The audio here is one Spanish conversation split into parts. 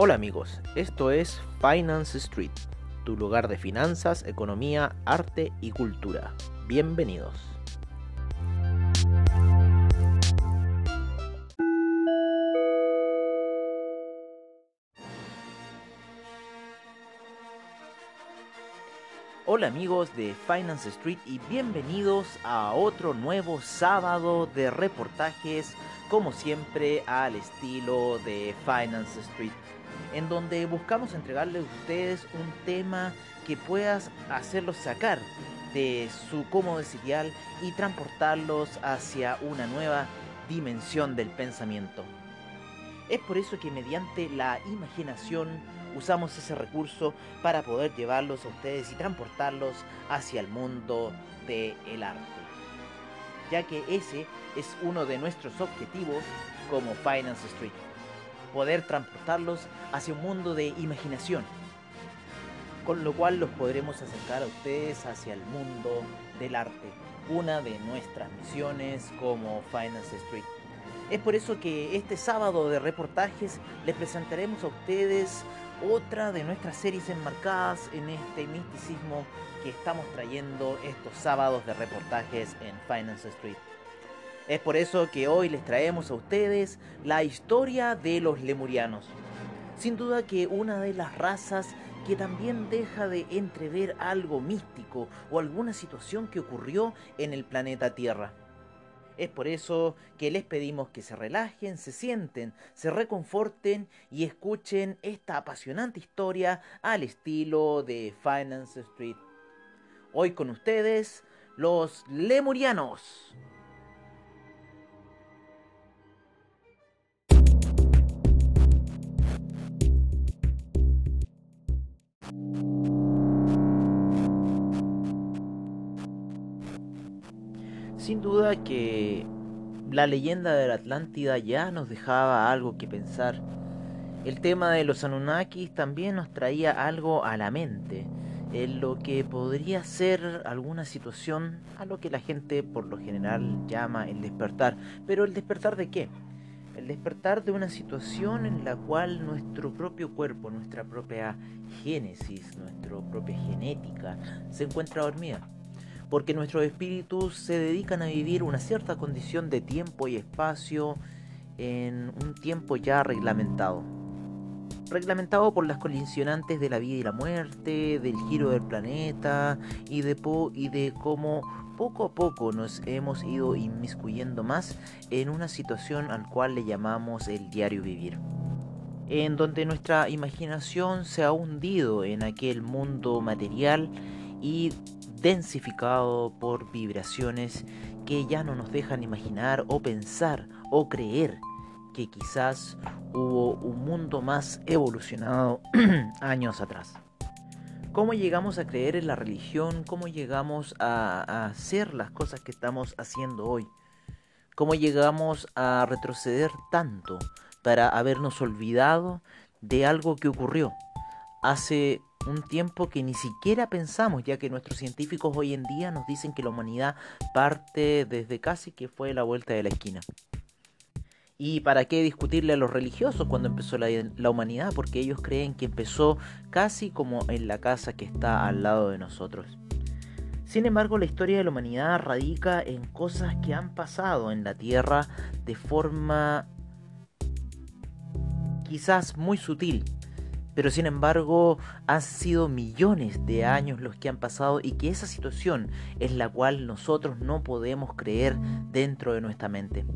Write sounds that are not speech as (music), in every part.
Hola amigos, esto es Finance Street, tu lugar de finanzas, economía, arte y cultura. Bienvenidos. Hola amigos de Finance Street y bienvenidos a otro nuevo sábado de reportajes, como siempre al estilo de Finance Street en donde buscamos entregarles a ustedes un tema que pueda hacerlos sacar de su cómodo serial y transportarlos hacia una nueva dimensión del pensamiento. Es por eso que mediante la imaginación usamos ese recurso para poder llevarlos a ustedes y transportarlos hacia el mundo del arte. Ya que ese es uno de nuestros objetivos como Finance Street poder transportarlos hacia un mundo de imaginación, con lo cual los podremos acercar a ustedes hacia el mundo del arte, una de nuestras misiones como Finance Street. Es por eso que este sábado de reportajes les presentaremos a ustedes otra de nuestras series enmarcadas en este misticismo que estamos trayendo estos sábados de reportajes en Finance Street. Es por eso que hoy les traemos a ustedes la historia de los lemurianos. Sin duda que una de las razas que también deja de entrever algo místico o alguna situación que ocurrió en el planeta Tierra. Es por eso que les pedimos que se relajen, se sienten, se reconforten y escuchen esta apasionante historia al estilo de Finance Street. Hoy con ustedes, los lemurianos. Sin duda que la leyenda de la Atlántida ya nos dejaba algo que pensar. El tema de los Anunnakis también nos traía algo a la mente, en lo que podría ser alguna situación a lo que la gente por lo general llama el despertar. Pero el despertar de qué? El despertar de una situación en la cual nuestro propio cuerpo, nuestra propia génesis, nuestra propia genética se encuentra dormida porque nuestros espíritus se dedican a vivir una cierta condición de tiempo y espacio en un tiempo ya reglamentado. Reglamentado por las colisionantes de la vida y la muerte, del giro del planeta y de, y de cómo poco a poco nos hemos ido inmiscuyendo más en una situación al cual le llamamos el diario vivir en donde nuestra imaginación se ha hundido en aquel mundo material y densificado por vibraciones que ya no nos dejan imaginar o pensar o creer que quizás hubo un mundo más evolucionado (clears throat) años atrás. ¿Cómo llegamos a creer en la religión? ¿Cómo llegamos a, hacer las cosas que estamos haciendo hoy? ¿Cómo llegamos a retroceder tanto para habernos olvidado de algo que ocurrió hace un tiempo que ni siquiera pensamos, ya que nuestros científicos hoy en día nos dicen que la humanidad parte desde casi que fue la vuelta de la esquina. ¿Y para qué discutirle a los religiosos cuando empezó la, la, humanidad? Porque ellos creen que empezó casi como en la casa que está al lado de nosotros. Sin embargo, la historia de la humanidad radica en cosas que han pasado en la Tierra de forma quizás muy sutil, pero sin embargo han sido millones de años los que han pasado y que esa situación es la cual nosotros no podemos creer dentro de nuestra mente.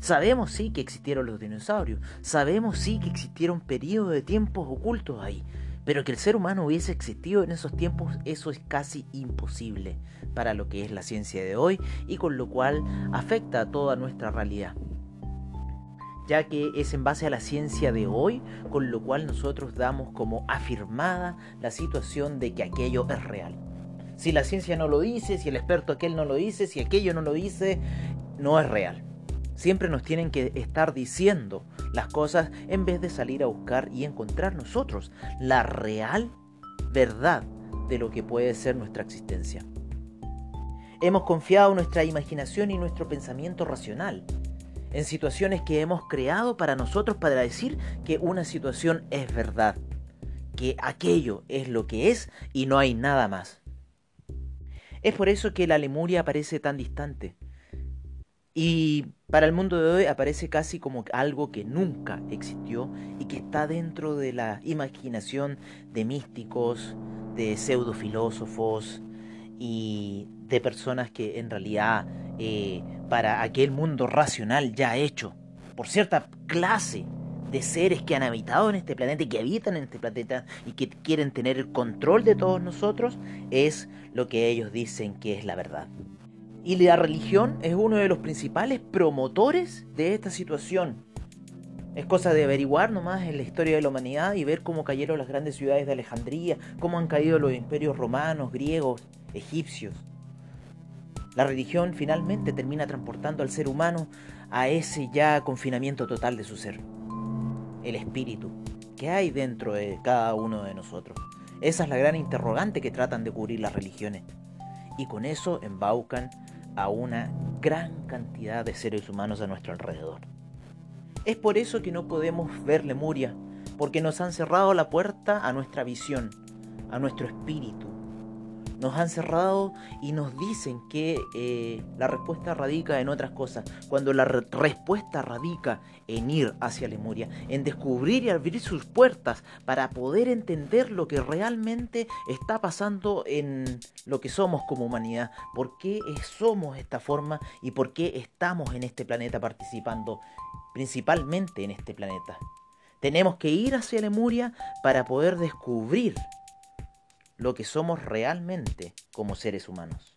Sabemos sí que existieron los dinosaurios, sabemos sí que existieron periodos de tiempos ocultos ahí, pero que el ser humano hubiese existido en esos tiempos, eso es casi imposible para lo que es la ciencia de hoy y con lo cual afecta a toda nuestra realidad ya que es en base a la ciencia de hoy, con lo cual nosotros damos como afirmada la situación de que aquello es real. Si la ciencia no lo dice, si el experto aquel no lo dice, si aquello no lo dice, no es real. Siempre nos tienen que estar diciendo las cosas en vez de salir a buscar y encontrar nosotros la real verdad de lo que puede ser nuestra existencia. Hemos confiado nuestra imaginación y nuestro pensamiento racional en situaciones que hemos creado para nosotros para decir que una situación es verdad, que aquello es lo que es y no hay nada más. Es por eso que la Lemuria parece tan distante. Y para el mundo de hoy aparece casi como algo que nunca existió y que está dentro de la imaginación de místicos, de pseudofilósofos y de personas que en realidad eh, para aquel mundo racional ya hecho por cierta clase de seres que han habitado en este planeta y que habitan en este planeta y que quieren tener el control de todos nosotros, es lo que ellos dicen que es la verdad. Y la religión es uno de los principales promotores de esta situación. Es cosa de averiguar nomás en la historia de la humanidad y ver cómo cayeron las grandes ciudades de Alejandría, cómo han caído los imperios romanos, griegos, egipcios. La religión finalmente termina transportando al ser humano a ese ya confinamiento total de su ser. El espíritu que hay dentro de cada uno de nosotros. Esa es la gran interrogante que tratan de cubrir las religiones. Y con eso embaucan a una gran cantidad de seres humanos a nuestro alrededor. Es por eso que no podemos ver Lemuria, porque nos han cerrado la puerta a nuestra visión, a nuestro espíritu, nos han cerrado y nos dicen que eh, la respuesta radica en otras cosas, cuando la respuesta radica en ir hacia Lemuria, en descubrir y abrir sus puertas para poder entender lo que realmente está pasando en lo que somos como humanidad, por qué somos esta forma y por qué estamos en este planeta participando, principalmente en este planeta. Tenemos que ir hacia Lemuria para poder descubrir lo que somos realmente como seres humanos.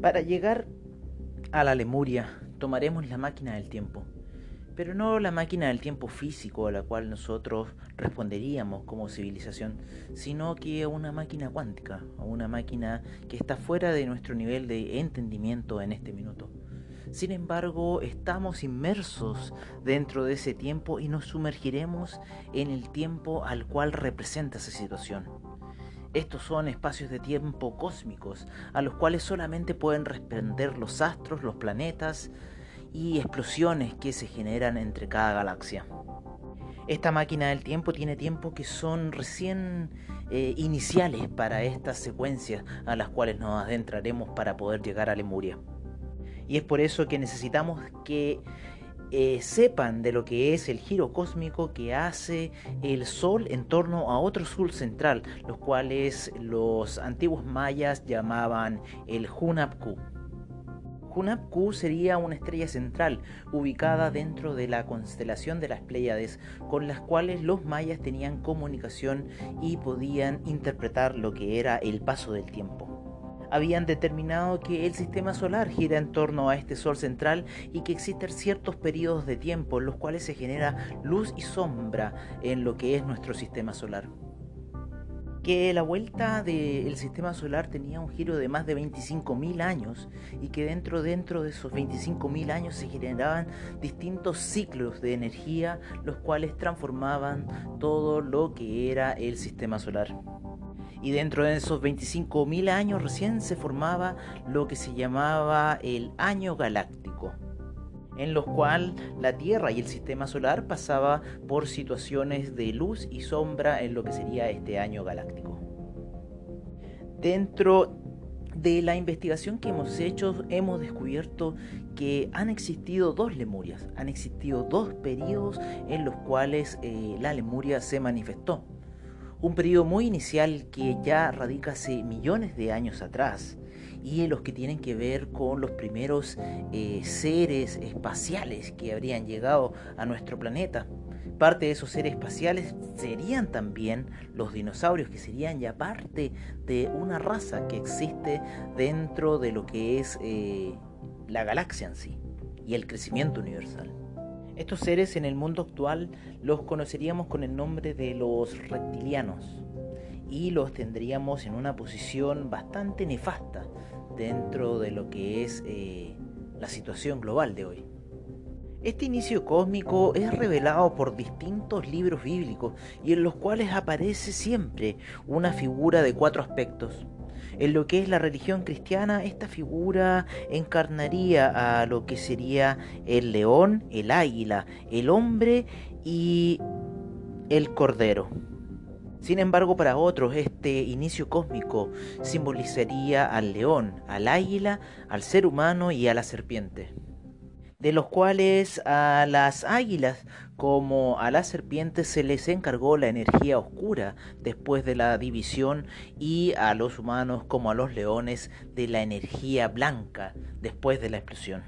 Para llegar a la Lemuria tomaremos la máquina del tiempo pero no la máquina del tiempo físico a la cual nosotros responderíamos como civilización, sino que una máquina cuántica, una máquina que está fuera de nuestro nivel de entendimiento en este minuto. Sin embargo, estamos inmersos dentro de ese tiempo y nos sumergiremos en el tiempo al cual representa esa situación. Estos son espacios de tiempo cósmicos a los cuales solamente pueden responder los astros, los planetas, y explosiones que se generan entre cada galaxia. Esta máquina del tiempo tiene tiempos que son recién eh, iniciales para estas secuencias a las cuales nos adentraremos para poder llegar a Lemuria. Y es por eso que necesitamos que eh, sepan de lo que es el giro cósmico que hace el Sol en torno a otro Sol central, los cuales los antiguos mayas llamaban el Hunapku. Hunab Q sería una estrella central ubicada dentro de la constelación de las Pléyades, con las cuales los mayas tenían comunicación y podían interpretar lo que era el paso del tiempo. Habían determinado que el sistema solar gira en torno a este sol central y que existen ciertos periodos de tiempo en los cuales se genera luz y sombra en lo que es nuestro sistema solar que la vuelta del sistema solar tenía un giro de más de 25.000 años y que dentro, dentro de esos 25.000 años se generaban distintos ciclos de energía los cuales transformaban todo lo que era el sistema solar. Y dentro de esos 25.000 años recién se formaba lo que se llamaba el año galáctico en los cuales la Tierra y el sistema solar pasaba por situaciones de luz y sombra en lo que sería este año galáctico. Dentro de la investigación que hemos hecho hemos descubierto que han existido dos Lemurias, han existido dos periodos en los cuales eh, la Lemuria se manifestó. Un periodo muy inicial que ya radica hace millones de años atrás, y los que tienen que ver con los primeros eh, seres espaciales que habrían llegado a nuestro planeta. Parte de esos seres espaciales serían también los dinosaurios, que serían ya parte de una raza que existe dentro de lo que es eh, la galaxia en sí y el crecimiento universal. Estos seres en el mundo actual los conoceríamos con el nombre de los reptilianos y los tendríamos en una posición bastante nefasta, dentro de lo que es eh, la situación global de hoy. Este inicio cósmico es revelado por distintos libros bíblicos y en los cuales aparece siempre una figura de cuatro aspectos. En lo que es la religión cristiana, esta figura encarnaría a lo que sería el león, el águila, el hombre y el cordero. Sin embargo, para otros, este inicio cósmico simbolizaría al león, al águila, al ser humano y a la serpiente de los cuales a las águilas como a las serpientes se les encargó la energía oscura después de la división y a los humanos como a los leones de la energía blanca después de la explosión.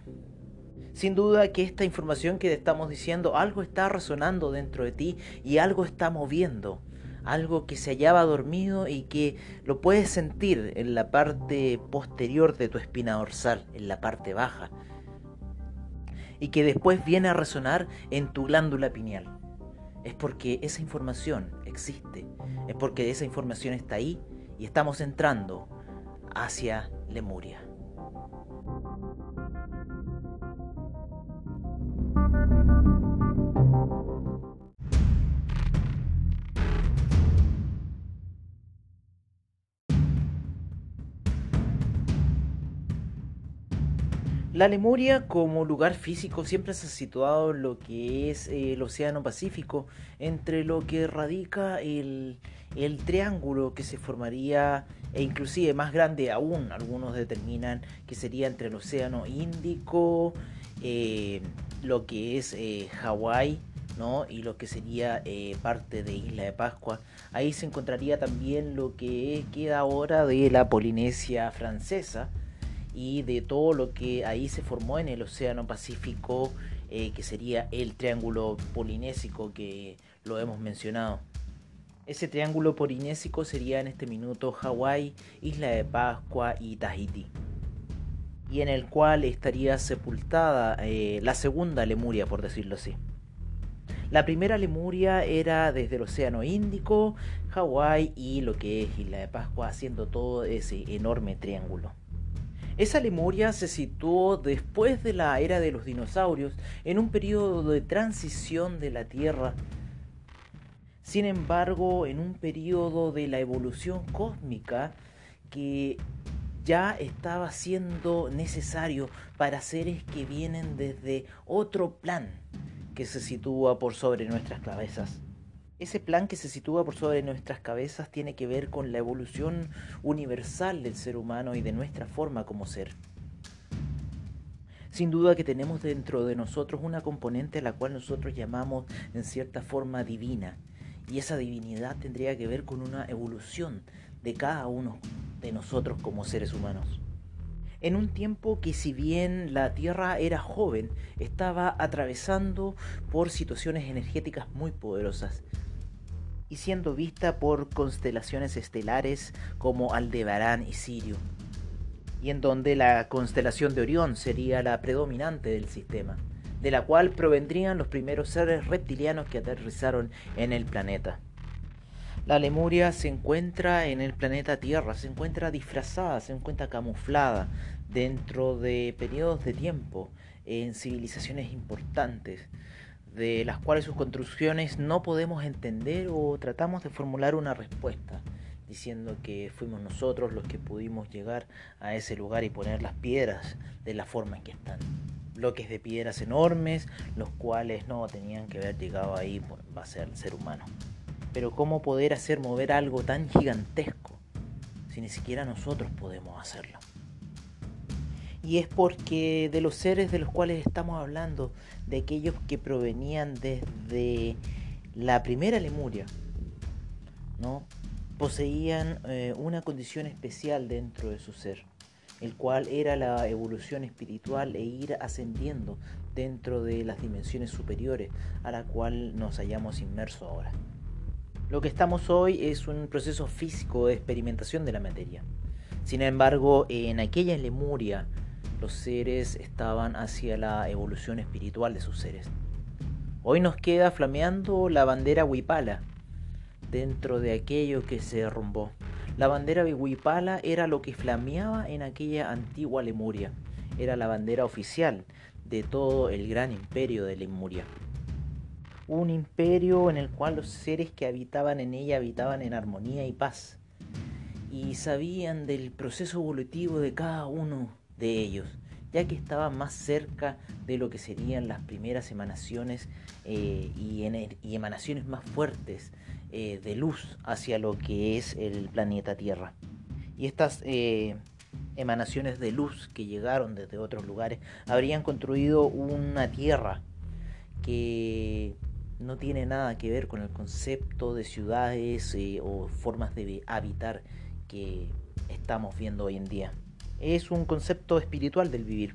Sin duda que esta información que te estamos diciendo, algo está resonando dentro de ti y algo está moviendo, algo que se hallaba dormido y que lo puedes sentir en la parte posterior de tu espina dorsal, en la parte baja y que después viene a resonar en tu glándula pineal. Es porque esa información existe, es porque esa información está ahí y estamos entrando hacia Lemuria. La Lemuria como lugar físico siempre se ha situado en lo que es eh, el Océano Pacífico, entre lo que radica el, triángulo que se formaría, e inclusive más grande aún, algunos determinan que sería entre el Océano Índico, eh, lo que es eh, Hawái, ¿no? y lo que sería parte de Isla de Pascua. Ahí se encontraría también lo que queda ahora de la Polinesia francesa, y de todo lo que ahí se formó en el Océano Pacífico, eh, que sería el triángulo polinésico que lo hemos mencionado. Ese triángulo polinésico sería en este minuto Hawái, Isla de Pascua y Tahiti, y en el cual estaría sepultada eh, la segunda Lemuria, por decirlo así. La primera Lemuria era desde el Océano Índico, Hawái y lo que es Isla de Pascua, haciendo todo ese enorme triángulo. Esa Lemuria se situó después de la era de los dinosaurios, en un periodo de transición de la Tierra. Sin embargo, en un periodo de la evolución cósmica que ya estaba siendo necesario para seres que vienen desde otro plan que se sitúa por sobre nuestras cabezas. Ese plan que se sitúa por sobre nuestras cabezas tiene que ver con la evolución universal del ser humano y de nuestra forma como ser. Sin duda que tenemos dentro de nosotros una componente a la cual nosotros llamamos en cierta forma divina. Y esa divinidad tendría que ver con una evolución de cada uno de nosotros como seres humanos. En un tiempo que si bien la Tierra era joven, estaba atravesando por situaciones energéticas muy poderosas, y siendo vista por constelaciones estelares como Aldebarán y Sirio, y en donde la constelación de Orión sería la predominante del sistema, de la cual provendrían los primeros seres reptilianos que aterrizaron en el planeta. La Lemuria se encuentra en el planeta Tierra, se encuentra disfrazada, se encuentra camuflada dentro de periodos de tiempo en civilizaciones importantes, de las cuales sus construcciones no podemos entender o tratamos de formular una respuesta, diciendo que fuimos nosotros los que pudimos llegar a ese lugar y poner las piedras de la forma en que están. Bloques de piedras enormes, los cuales no tenían que haber llegado ahí, va a ser el ser humano. Pero ¿cómo poder hacer mover algo tan gigantesco si ni siquiera nosotros podemos hacerlo? y es porque de los seres de los cuales estamos hablando, de aquellos que provenían desde la primera Lemuria, ¿no? poseían eh, una condición especial dentro de su ser, el cual era la evolución espiritual e ir ascendiendo dentro de las dimensiones superiores a la cual nos hallamos inmersos ahora. Lo que estamos hoy es un proceso físico de experimentación de la materia. Sin embargo, en aquella Lemuria, los seres estaban hacia la evolución espiritual de sus seres. Hoy nos queda flameando la bandera huipala dentro de aquello que se derrumbó, La bandera Wipala era lo que flameaba en aquella antigua Lemuria. Era la bandera oficial de todo el gran imperio de Lemuria. Un imperio en el cual los seres que habitaban en ella habitaban en armonía y paz. Y sabían del proceso evolutivo de cada uno de ellos, ya que estaban más cerca de lo que serían las primeras emanaciones eh, y, emanaciones más fuertes eh, de luz hacia lo que es el planeta Tierra. Y estas eh, emanaciones de luz que llegaron desde otros lugares habrían construido una tierra que no tiene nada que ver con el concepto de ciudades o formas de habitar que estamos viendo hoy en día. Es un concepto espiritual del vivir,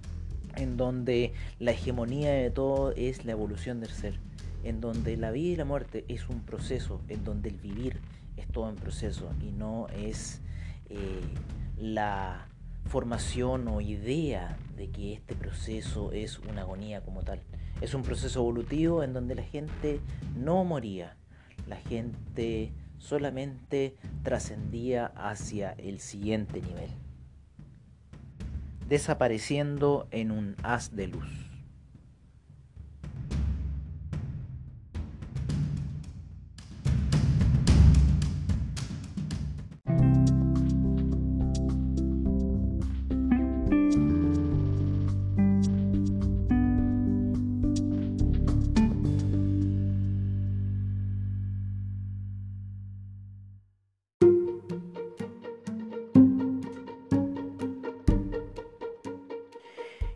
en donde la hegemonía de todo es la evolución del ser, en donde la vida y la muerte es un proceso, en donde el vivir es todo en proceso y no es eh, la formación o idea de que este proceso es una agonía como tal. Es un proceso evolutivo en donde la gente no moría, la gente solamente trascendía hacia el siguiente nivel, desapareciendo en un haz de luz.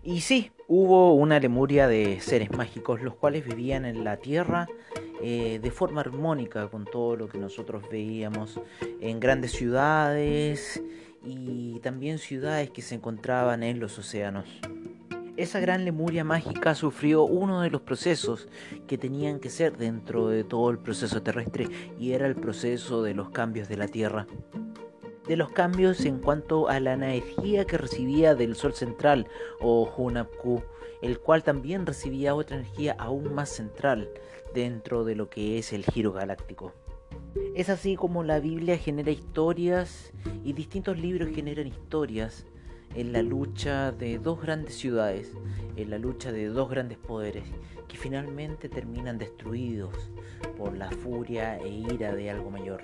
Y sí, hubo una Lemuria de seres mágicos, los cuales vivían en la Tierra eh, de forma armónica con todo lo que nosotros veíamos en grandes ciudades y también ciudades que se encontraban en los océanos. Esa gran Lemuria mágica sufrió uno de los procesos que tenían que ser dentro de todo el proceso terrestre y era el proceso de los cambios de la Tierra de los cambios en cuanto a la energía que recibía del Sol central o Hunapku, el cual también recibía otra energía aún más central dentro de lo que es el giro galáctico. Es así como la Biblia genera historias y distintos libros generan historias en la lucha de dos grandes ciudades, en la lucha de dos grandes poderes, que finalmente terminan destruidos por la furia e ira de algo mayor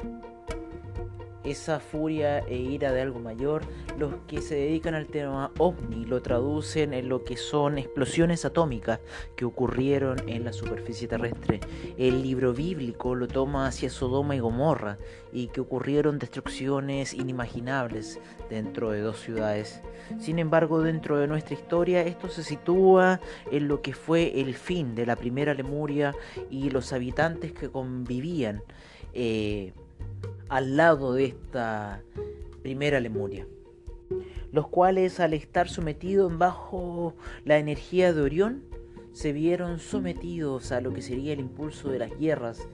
esa furia e ira de algo mayor, los que se dedican al tema ovni lo traducen en lo que son explosiones atómicas que ocurrieron en la superficie terrestre. El libro bíblico lo toma hacia Sodoma y Gomorra y que ocurrieron destrucciones inimaginables dentro de dos ciudades. Sin embargo, dentro de nuestra historia esto se sitúa en lo que fue el fin de la primera Lemuria y los habitantes que convivían. Eh, al lado de esta primera Lemuria, los cuales al estar sometidos bajo la energía de Orión, se vieron sometidos a lo que sería el impulso de las guerras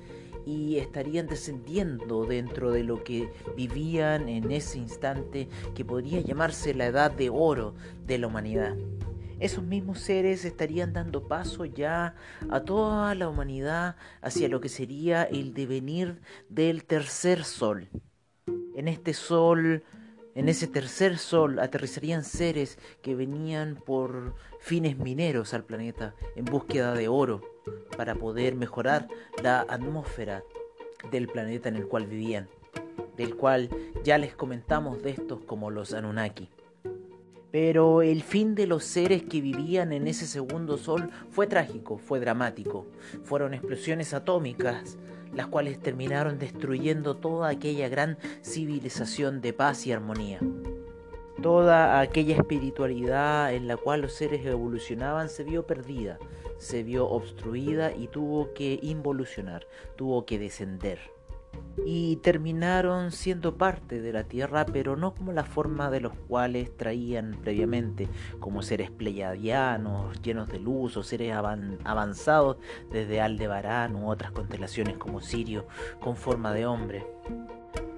y estarían descendiendo dentro de lo que vivían en ese instante que podría llamarse la edad de oro de la humanidad esos mismos seres estarían dando paso ya a toda la humanidad hacia lo que sería el devenir del tercer sol. En este sol, en ese tercer sol, aterrizarían seres que venían por fines mineros al planeta en búsqueda de oro para poder mejorar la atmósfera del planeta en el cual vivían, del cual ya les comentamos de estos como los Anunnaki. Pero el fin de los seres que vivían en ese segundo sol fue trágico, fue dramático. Fueron explosiones atómicas, las cuales terminaron destruyendo toda aquella gran civilización de paz y armonía. Toda aquella espiritualidad en la cual los seres evolucionaban se vio perdida, se vio obstruida y tuvo que involucionar, tuvo que descender y terminaron siendo parte de la Tierra, pero no como la forma de los cuales traían previamente, como seres pleiadianos, llenos de luz, o seres avanzados desde Aldebarán u otras constelaciones como Sirio, con forma de hombre.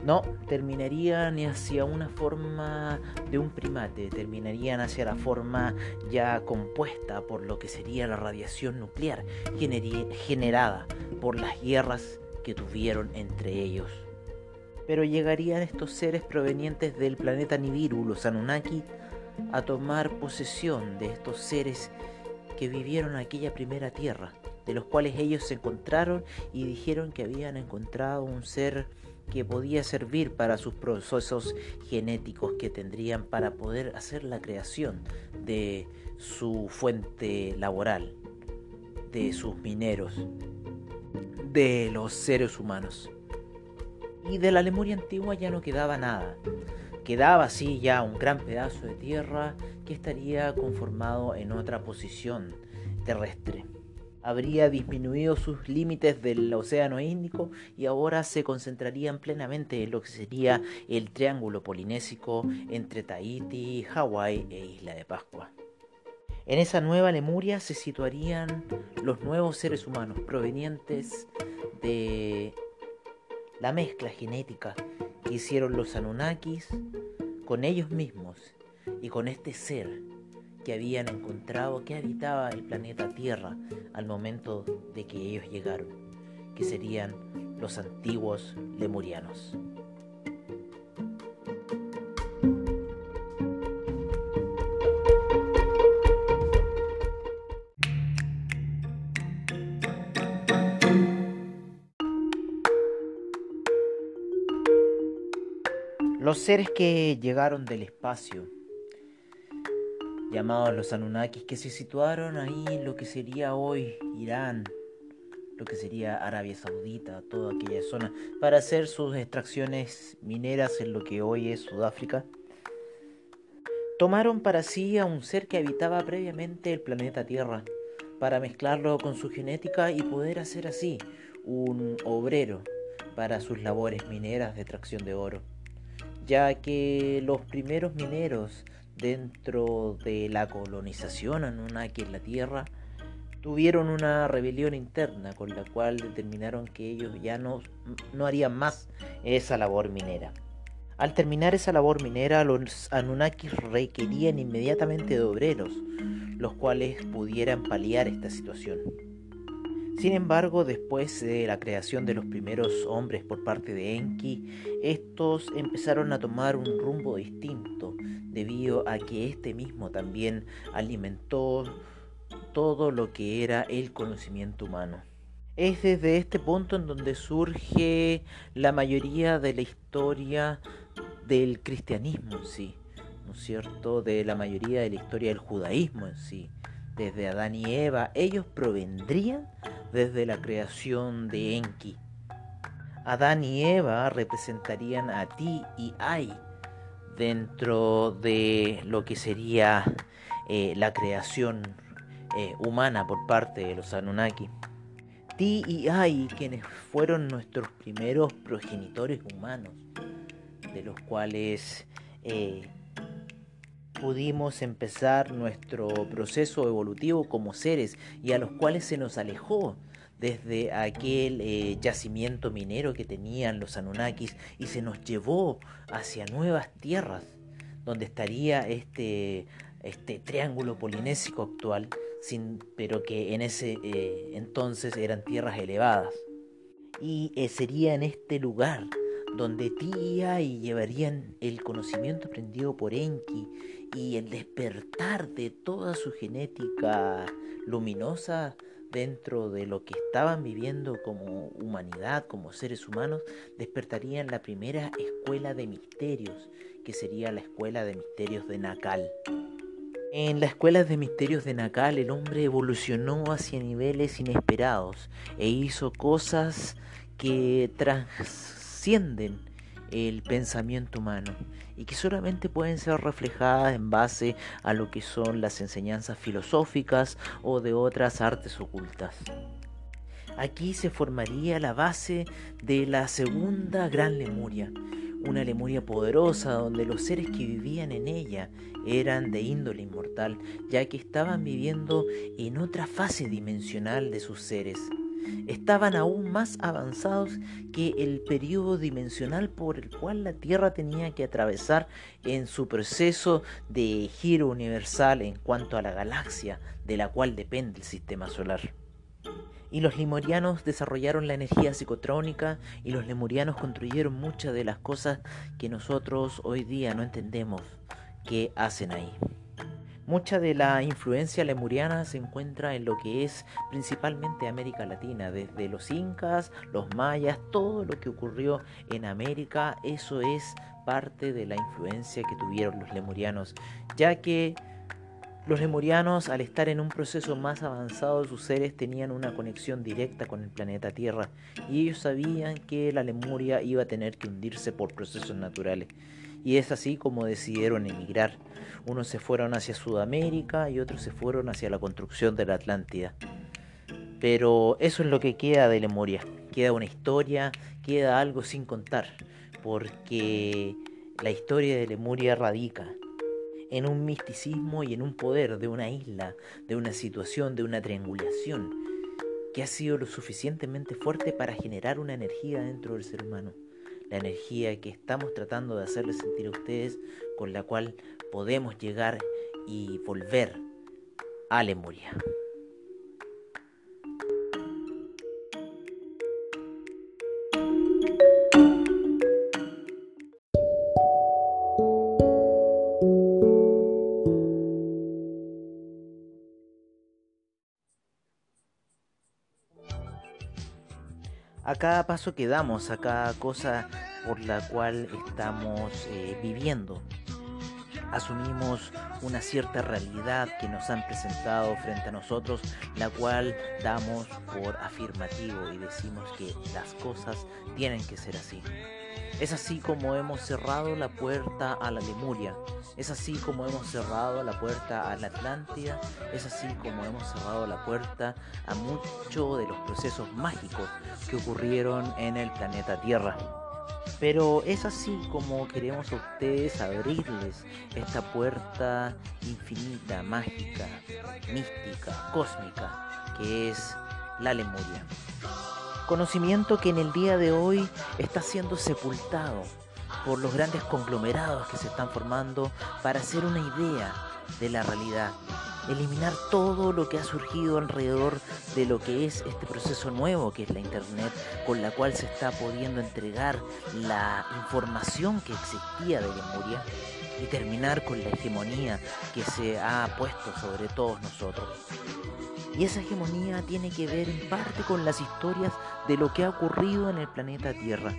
No, terminarían hacia una forma de un primate, terminarían hacia la forma ya compuesta por lo que sería la radiación nuclear generada por las guerras que tuvieron entre ellos. Pero llegarían estos seres provenientes del planeta Nibiru, los Anunnaki, a tomar posesión de estos seres que vivieron aquella primera tierra, de los cuales ellos se encontraron y dijeron que habían encontrado un ser que podía servir para sus procesos genéticos que tendrían para poder hacer la creación de su fuente laboral, de sus mineros, de los seres humanos. Y de la Lemuria antigua ya no quedaba nada. Quedaba así ya un gran pedazo de tierra que estaría conformado en otra posición terrestre habría disminuido sus límites del Océano Índico y ahora se concentrarían plenamente en lo que sería el triángulo polinésico entre Tahiti, Hawái e Isla de Pascua. En esa nueva Lemuria se situarían los nuevos seres humanos provenientes de la mezcla genética que hicieron los Anunnakis con ellos mismos y con este ser que habían encontrado que habitaba el planeta Tierra al momento de que ellos llegaron, que serían los antiguos lemurianos. Los seres que llegaron del espacio llamados los Anunnakis, que se situaron ahí en lo que sería hoy Irán, lo que sería Arabia Saudita, toda aquella zona, para hacer sus extracciones mineras en lo que hoy es Sudáfrica. Tomaron para sí a un ser que habitaba previamente el planeta Tierra, para mezclarlo con su genética y poder hacer así un obrero para sus labores mineras de extracción de oro, ya que los primeros mineros dentro de la colonización Anunnaki en la Tierra, tuvieron una rebelión interna con la cual determinaron que ellos ya no, no harían más esa labor minera. Al terminar esa labor minera, los Anunnakis requerían inmediatamente de obreros, los cuales pudieran paliar esta situación. Sin embargo, después de la creación de los primeros hombres por parte de Enki, estos empezaron a tomar un rumbo distinto, debido a que este mismo también alimentó todo lo que era el conocimiento humano. Es desde este punto en donde surge la mayoría de la historia del cristianismo en sí, ¿no es cierto? De la mayoría de la historia del judaísmo en sí. Desde Adán y Eva, ellos provendrían desde la creación de Enki. Adán y Eva representarían a ti y Ai dentro de lo que sería eh, la creación eh, humana por parte de los Anunnaki. Ti y Ai, quienes fueron nuestros primeros progenitores humanos, de los cuales eh, pudimos empezar nuestro proceso evolutivo como seres y a los cuales se nos alejó desde aquel eh, yacimiento minero que tenían los Anunnakis y se nos llevó hacia nuevas tierras donde estaría este, este triángulo polinésico actual, sin, pero que en ese eh, entonces eran tierras elevadas. Y eh, sería en este lugar donde Tía y llevarían el conocimiento aprendido por Enki y el despertar de toda su genética luminosa dentro de lo que estaban viviendo como humanidad, como seres humanos, despertarían la primera escuela de misterios, que sería la escuela de misterios de Nakal. En la escuela de misterios de Nakal el hombre evolucionó hacia niveles inesperados e hizo cosas que tras el pensamiento humano y que solamente pueden ser reflejadas en base a lo que son las enseñanzas filosóficas o de otras artes ocultas. Aquí se formaría la base de la segunda gran Lemuria, una Lemuria poderosa donde los seres que vivían en ella eran de índole inmortal, ya que estaban viviendo en otra fase dimensional de sus seres estaban aún más avanzados que el periodo dimensional por el cual la Tierra tenía que atravesar en su proceso de giro universal en cuanto a la galaxia de la cual depende el sistema solar. Y los lemurianos desarrollaron la energía psicotrónica y los lemurianos construyeron muchas de las cosas que nosotros hoy día no entendemos que hacen ahí. Mucha de la influencia lemuriana se encuentra en lo que es principalmente América Latina, desde los incas, los mayas, todo lo que ocurrió en América, eso es parte de la influencia que tuvieron los lemurianos, ya que los lemurianos, al estar en un proceso más avanzado de sus seres, tenían una conexión directa con el planeta Tierra y ellos sabían que la Lemuria iba a tener que hundirse por procesos naturales. Y es así como decidieron emigrar. Unos se fueron hacia Sudamérica y otros se fueron hacia la construcción de la Atlántida. Pero eso es lo que queda de Lemuria. Queda una historia, queda algo sin contar, porque la historia de Lemuria radica en un misticismo y en un poder de una isla, de una situación, de una triangulación, que ha sido lo suficientemente fuerte para generar una energía dentro del ser humano. La energía que estamos tratando de hacerles sentir a ustedes, con la cual podemos llegar y volver a Lemuria. Cada paso que damos, a cada cosa por la cual estamos eh, viviendo. Asumimos una cierta realidad que nos han presentado frente a nosotros, la cual damos por afirmativo y decimos que las cosas tienen que ser así. Es así como hemos cerrado la puerta a la Lemuria, es así como hemos cerrado la puerta a la Atlántida, es así como hemos cerrado la puerta a muchos de los procesos mágicos que ocurrieron en el planeta Tierra. Pero es así como queremos a ustedes abrirles esta puerta infinita, mágica, mística, cósmica, que es la Lemuria. Conocimiento que en el día de hoy está siendo sepultado por los grandes conglomerados que se están formando para hacer una idea de la realidad. Eliminar todo lo que ha surgido alrededor de lo que es este proceso nuevo que es la Internet, con la cual se está pudiendo entregar la información que existía de Lemuria y terminar con la hegemonía que se ha puesto sobre todos nosotros. Y esa hegemonía tiene que ver en parte con las historias de lo que ha ocurrido en el planeta Tierra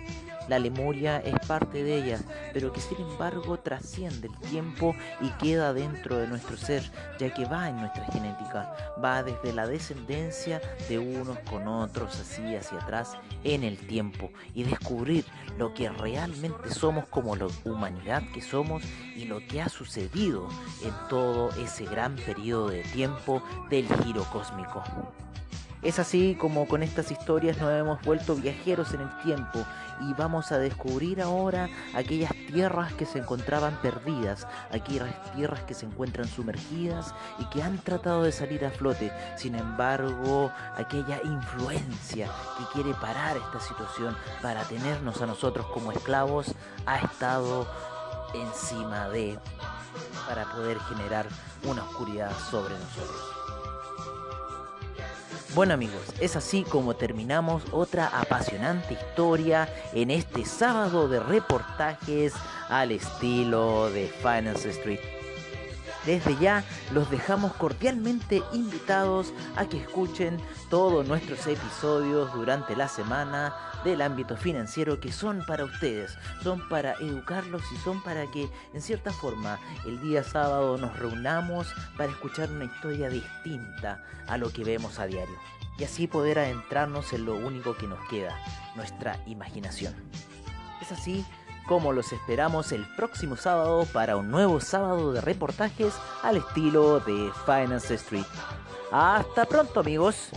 la Lemuria es parte de ella, pero que sin embargo trasciende el tiempo y queda dentro de nuestro ser, ya que va en nuestra genética, va desde la descendencia de unos con otros, así hacia atrás, en el tiempo, y descubrir lo que realmente somos como la humanidad que somos y lo que ha sucedido en todo ese gran periodo de tiempo del giro cósmico. Es así como con estas historias nos hemos vuelto viajeros en el tiempo y vamos a descubrir ahora aquellas tierras que se encontraban perdidas, aquellas tierras que se encuentran sumergidas y que han tratado de salir a flote. Sin embargo, aquella influencia que quiere parar esta situación para tenernos a nosotros como esclavos ha estado encima de para poder generar una oscuridad sobre nosotros. Bueno amigos, es así como terminamos otra apasionante historia en este sábado de reportajes al estilo de Finance Street. Desde ya los dejamos cordialmente invitados a que escuchen todos nuestros episodios durante la semana del ámbito financiero que son para ustedes, son para educarlos y son para que en cierta forma el día sábado nos reunamos para escuchar una historia distinta a lo que vemos a diario y así poder adentrarnos en lo único que nos queda, nuestra imaginación. Es así como los esperamos el próximo sábado para un nuevo sábado de reportajes al estilo de Finance Street. Hasta pronto amigos.